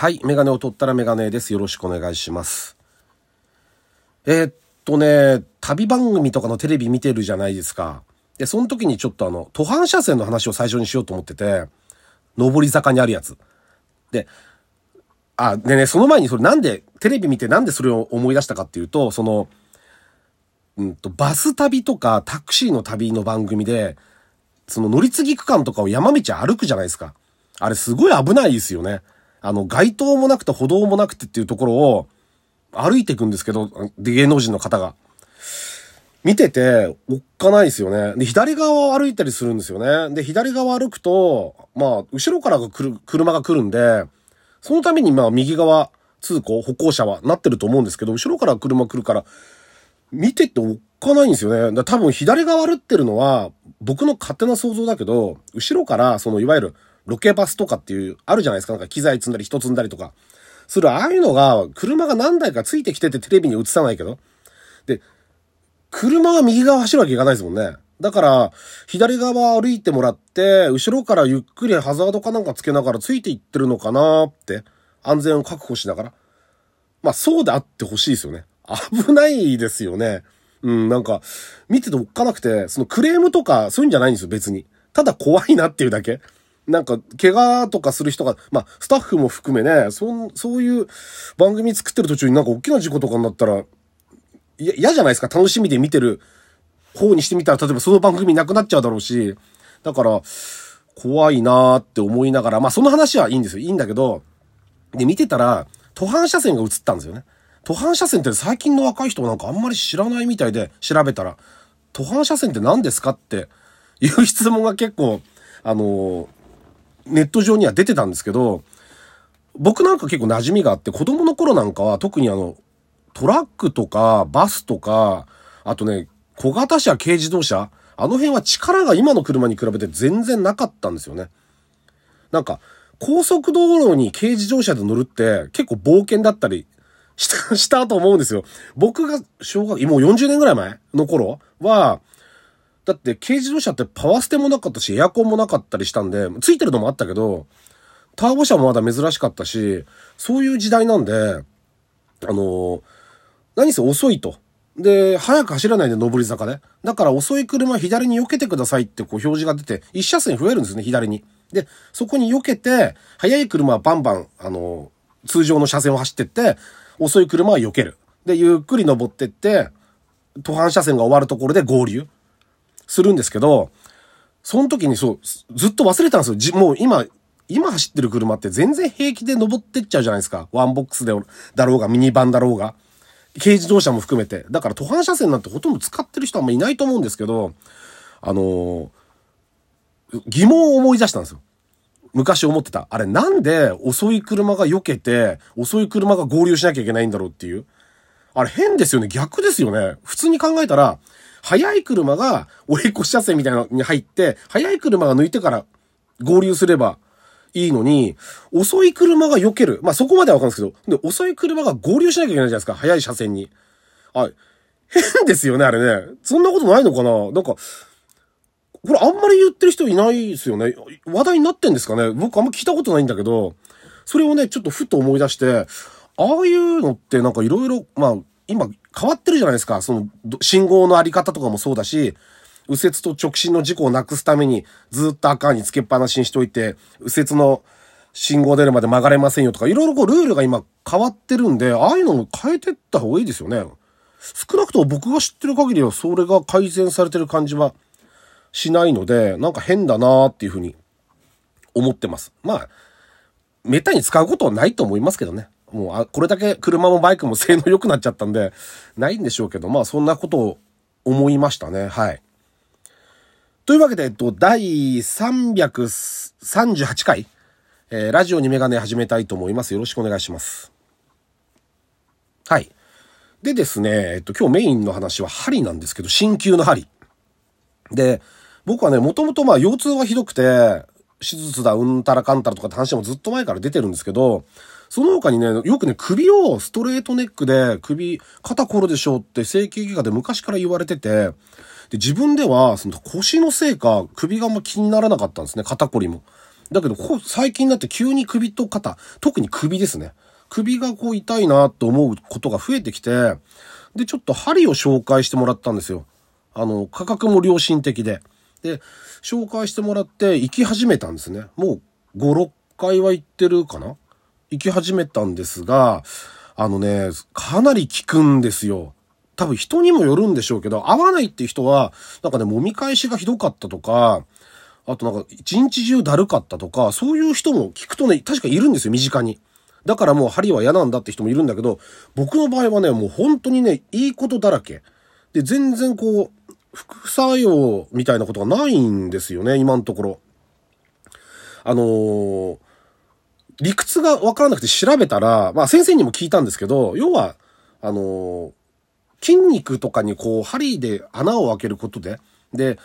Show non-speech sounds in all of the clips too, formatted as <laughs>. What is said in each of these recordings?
はい。メガネを取ったらメガネです。よろしくお願いします。えーっとね、旅番組とかのテレビ見てるじゃないですか。で、その時にちょっとあの、途半車線の話を最初にしようと思ってて、上り坂にあるやつ。で、あ、でね、その前にそれなんで、テレビ見てなんでそれを思い出したかっていうと、その、うんと、バス旅とかタクシーの旅の番組で、その乗り継ぎ区間とかを山道歩くじゃないですか。あれすごい危ないですよね。あの、街灯もなくて歩道もなくてっていうところを歩いていくんですけど、芸能人の方が。見てて、おっかないですよね。で、左側を歩いたりするんですよね。で、左側歩くと、まあ、後ろからが来る、車が来るんで、そのためにまあ、右側通行、歩行者はなってると思うんですけど、後ろから車来るから、見てておっかないんですよね。だ多分左側歩ってるのは、僕の勝手な想像だけど、後ろから、その、いわゆる、ロケバスとかっていう、あるじゃないですか。なんか機材積んだり人積んだりとか。する、ああいうのが、車が何台かついてきててテレビに映さないけど。で、車は右側走るわけいかないですもんね。だから、左側歩いてもらって、後ろからゆっくりハザードかなんかつけながらついていってるのかなって、安全を確保しながら。まあ、そうであってほしいですよね。危ないですよね。うん、なんか、見てておっかなくて、そのクレームとか、そういうんじゃないんですよ、別に。ただ怖いなっていうだけ。なんか、怪我とかする人が、まあ、スタッフも含めね、そん、そういう番組作ってる途中になんか大きな事故とかになったら、いや、嫌じゃないですか？楽しみで見てる方にしてみたら、例えばその番組なくなっちゃうだろうし、だから、怖いなーって思いながら、まあその話はいいんですよ。いいんだけど、で、見てたら、途半車線が映ったんですよね。途半車線って最近の若い人なんかあんまり知らないみたいで、調べたら、途半車線って何ですか？っていう質問が結構、あのーネット上には出てたんですけど、僕なんか結構馴染みがあって、子供の頃なんかは特にあの、トラックとかバスとか、あとね、小型車、軽自動車、あの辺は力が今の車に比べて全然なかったんですよね。なんか、高速道路に軽自動車で乗るって結構冒険だったりした、したと思うんですよ。僕が小学、もう40年ぐらい前の頃は、だって軽自動車ってパワーステもなかったし、エアコンもなかったりしたんで、ついてるのもあったけど、ターボ車もまだ珍しかったし、そういう時代なんで、あの何せ遅いと。で、早く走らないで上り坂で。だから遅い車左に避けてくださいってこう表示が出て、一車線増えるんですね、左に。で、そこに避けて、速い車はバンバン、あの通常の車線を走ってって、遅い車は避ける。で、ゆっくり登ってって、途半車線が終わるところで合流するんですけど、その時にそう、ずっと忘れたんですよ。もう今、今走ってる車って全然平気で登ってっちゃうじゃないですか。ワンボックスでだろうが、ミニバンだろうが。軽自動車も含めて。だから途半車線なんてほとんど使ってる人はあんまいないと思うんですけど、あのー疑問を思い出したんですよ。昔思ってた。あれなんで遅い車が避けて、遅い車が合流しなきゃいけないんだろうっていう。あれ変ですよね。逆ですよね。普通に考えたら、速い車が追い越し車線みたいなのに入って、速い車が抜いてから合流すればいいのに、遅い車が避ける。まあ、そこまではわかるんですけど、で、遅い車が合流しなきゃいけないじゃないですか。速い車線に。あ、変ですよね、あれね。そんなことないのかななんか、これあんまり言ってる人いないですよね。話題になってんですかね僕あんま聞いたことないんだけど、それをね、ちょっとふっと思い出して、ああいうのってなんかいろいろ、まあ、今変わってるじゃないですか。その、信号のあり方とかもそうだし、右折と直進の事故をなくすためにずっと赤につけっぱなしにしといて、右折の信号出るまで曲がれませんよとか、いろいろこうルールが今変わってるんで、ああいうのも変えてった方がいいですよね。少なくとも僕が知ってる限りはそれが改善されてる感じはしないので、なんか変だなーっていうふうに思ってます。まあ、めったに使うことはないと思いますけどね。もう、あ、これだけ車もバイクも性能良くなっちゃったんで、ないんでしょうけど、まあそんなことを思いましたね。はい。というわけで、えっと、第338回、えーラジオにメガネ始めたいと思います。よろしくお願いします。はい。でですね、えっと、今日メインの話は針なんですけど、鍼灸の針。で、僕はね、もともとまあ腰痛がひどくて、手術だ、うんたらかんたらとかって話もずっと前から出てるんですけど、その他にね、よくね、首をストレートネックで、首、肩こるでしょうって整形外科で昔から言われてて、で、自分では、その腰のせいか、首があんま気にならなかったんですね、肩こりも。だけど、こ最近になって急に首と肩、特に首ですね。首がこう痛いなと思うことが増えてきて、で、ちょっと針を紹介してもらったんですよ。あの、価格も良心的で。で、紹介してもらって行き始めたんですね。もう5、6回は行ってるかな行き始めたんですが、あのね、かなり効くんですよ。多分人にもよるんでしょうけど、合わないって人は、なんかね、揉み返しがひどかったとか、あとなんか一日中だるかったとか、そういう人も聞くとね、確かいるんですよ、身近に。だからもう針は嫌なんだって人もいるんだけど、僕の場合はね、もう本当にね、いいことだらけ。で、全然こう、副作用みたいなことがないんですよね、今のところ。あのー、理屈がわからなくて調べたら、まあ先生にも聞いたんですけど、要は、あの、筋肉とかにこう、針で穴を開けることで、で、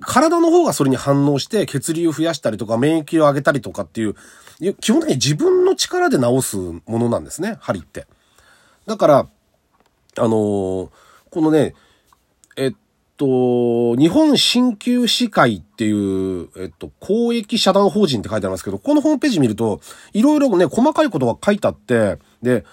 体の方がそれに反応して血流を増やしたりとか免疫を上げたりとかっていう、基本的に自分の力で治すものなんですね、針って。だから、あのー、このね、えっと、日本鍼灸師会っていう、えっと、公益社団法人って書いてありますけど、このホームページ見ると、いろいろね、細かいことが書いてあって、で、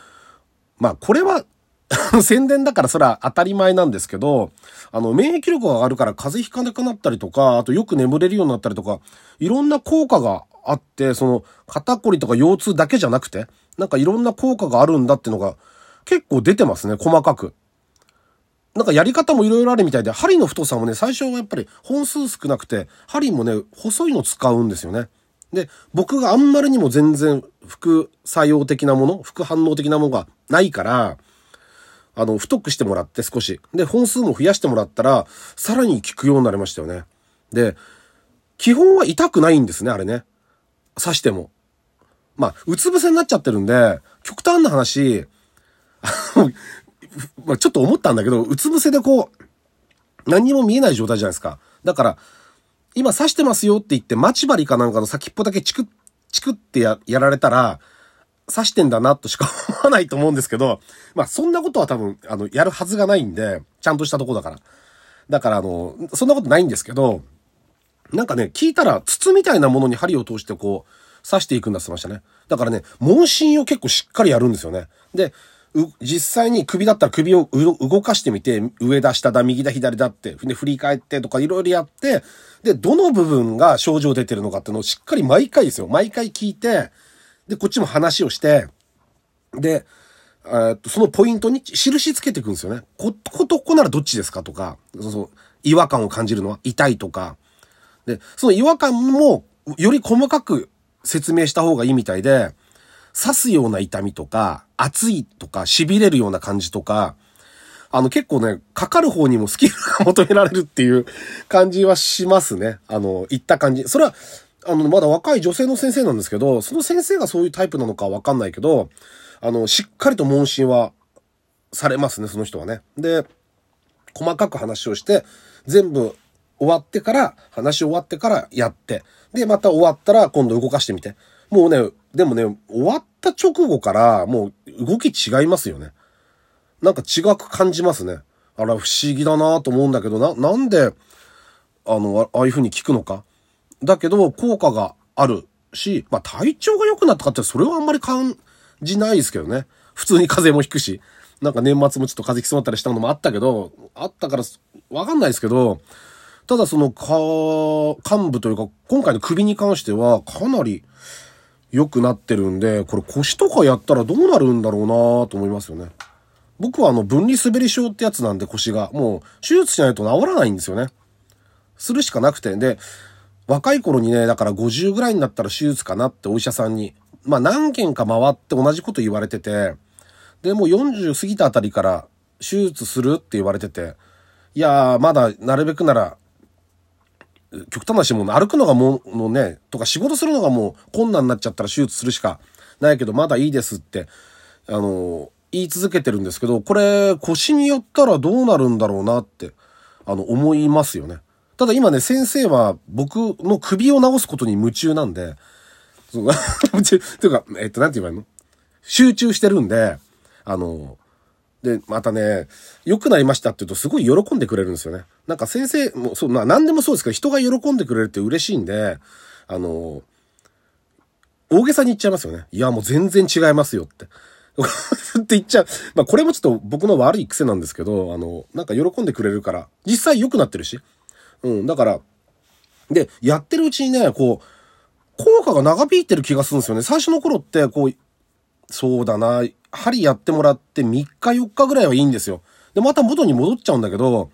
まあ、これは <laughs> 宣伝だからそれは当たり前なんですけど、あの、免疫力が上がるから風邪ひかなくなったりとか、あとよく眠れるようになったりとか、いろんな効果があって、その、肩こりとか腰痛だけじゃなくて、なんかいろんな効果があるんだってのが結構出てますね、細かく。なんかやり方もいろいろあるみたいで、針の太さもね、最初はやっぱり本数少なくて、針もね、細いの使うんですよね。で、僕があんまりにも全然副作用的なもの、副反応的なものがないから、あの、太くしてもらって少し。で、本数も増やしてもらったら、さらに効くようになりましたよね。で、基本は痛くないんですね、あれね。刺しても。まあ、うつ伏せになっちゃってるんで、極端な話、まあ、ちょっと思ったんだけど、うつ伏せでこう、何にも見えない状態じゃないですか。だから、今刺してますよって言って、待ち針かなんかの先っぽだけチクッ、チクってやられたら、刺してんだなとしか <laughs> 思わないと思うんですけど、まあそんなことは多分、あの、やるはずがないんで、ちゃんとしたとこだから。だからあの、そんなことないんですけど、なんかね、聞いたら筒みたいなものに針を通してこう、刺していくんだって言ってましたね。だからね、問診を結構しっかりやるんですよね。で、実際に首だったら首を動かしてみて、上だ、下だ、右だ、左だって、振り返ってとかいろいろやって、で、どの部分が症状出てるのかっていうのをしっかり毎回ですよ。毎回聞いて、で、こっちも話をして、で、えっと、そのポイントに印つけていくんですよね。こ、ことこならどっちですかとか、その、違和感を感じるのは痛いとか。で、その違和感もより細かく説明した方がいいみたいで、刺すような痛みとか、熱いとか、痺れるような感じとか、あの結構ね、かかる方にもスキルが求められるっていう感じはしますね。あの、言った感じ。それは、あの、まだ若い女性の先生なんですけど、その先生がそういうタイプなのかわかんないけど、あの、しっかりと問診はされますね、その人はね。で、細かく話をして、全部終わってから、話終わってからやって、で、また終わったら今度動かしてみて。もうね、でもね、終わった直後からもう動き違いますよね。なんか違く感じますね。あら、不思議だなと思うんだけど、な、なんで、あの、ああいう風に効くのか。だけど、効果があるし、まあ体調が良くなったかってそれはあんまり感じないですけどね。普通に風邪もひくし。なんか年末もちょっと風邪きそうだったりしたのもあったけど、あったから、わかんないですけど、ただその、か、幹部というか、今回の首に関しては、かなり、良くなってるんで、これ腰とかやったらどうなるんだろうなと思いますよね。僕はあの分離滑り症ってやつなんで腰が、もう手術しないと治らないんですよね。するしかなくて。で、若い頃にね、だから50ぐらいになったら手術かなってお医者さんに、まあ何件か回って同じこと言われてて、で、もう40過ぎたあたりから手術するって言われてて、いやー、まだなるべくなら極端な話も歩くのがもう、のね、とか仕事するのがもう困難になっちゃったら手術するしかないけど、まだいいですって、あの、言い続けてるんですけど、これ腰によったらどうなるんだろうなって、あの、思いますよね。ただ今ね、先生は僕の首を治すことに夢中なんで、そ <laughs> の夢中、というか、えっと、なんて言えばいいの？集中してるんで、あの、で、またね、良くなりましたって言うとすごい喜んでくれるんですよね。なんか先生も、そう、まあ何でもそうですけど、人が喜んでくれるって嬉しいんで、あの、大げさに言っちゃいますよね。いや、もう全然違いますよって。<laughs> って言っちゃう。まあこれもちょっと僕の悪い癖なんですけど、あの、なんか喜んでくれるから、実際良くなってるし。うん、だから、で、やってるうちにね、こう、効果が長引いてる気がするんですよね。最初の頃って、こう、そうだな、針やってもらって3日4日ぐらいはいいんですよ。で、また元に戻っちゃうんだけど、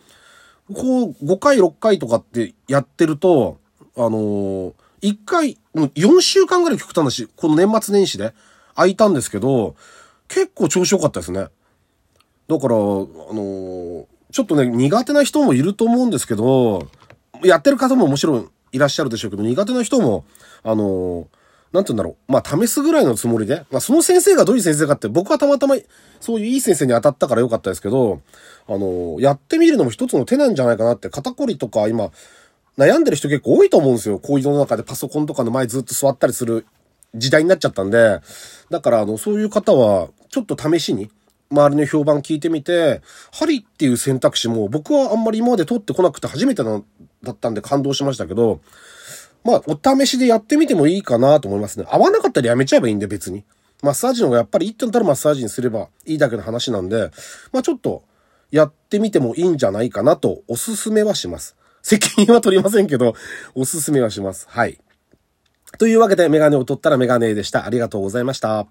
こう、5回6回とかってやってると、あのー、1回、4週間ぐらい極端だし、この年末年始で空いたんですけど、結構調子良かったですね。だから、あのー、ちょっとね、苦手な人もいると思うんですけど、やってる方ももちろんいらっしゃるでしょうけど、苦手な人も、あのー、なんて言うんだろう。まあ、試すぐらいのつもりで。まあ、その先生がどういう先生かって、僕はたまたま、そういういい先生に当たったからよかったですけど、あの、やってみるのも一つの手なんじゃないかなって、肩こりとか今、悩んでる人結構多いと思うんですよ。こういう世の中でパソコンとかの前ずっと座ったりする時代になっちゃったんで、だから、あの、そういう方は、ちょっと試しに、周りの評判聞いてみて、針っていう選択肢も僕はあんまり今まで取ってこなくて初めてだったんで感動しましたけど、まあ、お試しでやってみてもいいかなと思いますね。合わなかったらやめちゃえばいいんで別に。マッサージの方がやっぱり1点たらマッサージにすればいいだけの話なんで、まあちょっとやってみてもいいんじゃないかなとおすすめはします。責任は取りませんけど、おすすめはします。はい。というわけでメガネを取ったらメガネでした。ありがとうございました。